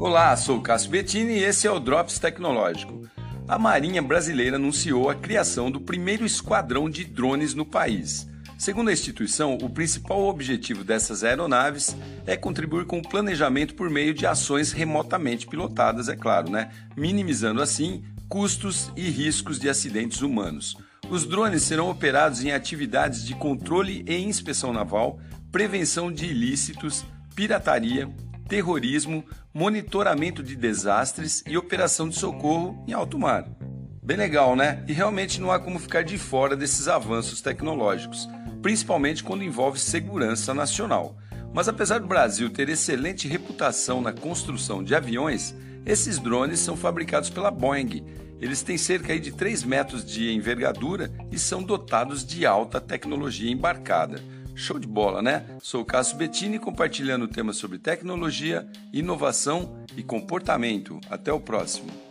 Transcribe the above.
Olá, sou Cássio Bettini e esse é o Drops Tecnológico. A Marinha Brasileira anunciou a criação do primeiro esquadrão de drones no país. Segundo a instituição, o principal objetivo dessas aeronaves é contribuir com o planejamento por meio de ações remotamente pilotadas, é claro, né? minimizando assim custos e riscos de acidentes humanos. Os drones serão operados em atividades de controle e inspeção naval, prevenção de ilícitos, pirataria, terrorismo, monitoramento de desastres e operação de socorro em alto mar. Bem legal, né? E realmente não há como ficar de fora desses avanços tecnológicos, principalmente quando envolve segurança nacional. Mas apesar do Brasil ter excelente reputação na construção de aviões, esses drones são fabricados pela Boeing. Eles têm cerca de 3 metros de envergadura e são dotados de alta tecnologia embarcada. Show de bola, né? Sou o Cássio Bettini compartilhando temas sobre tecnologia, inovação e comportamento. Até o próximo.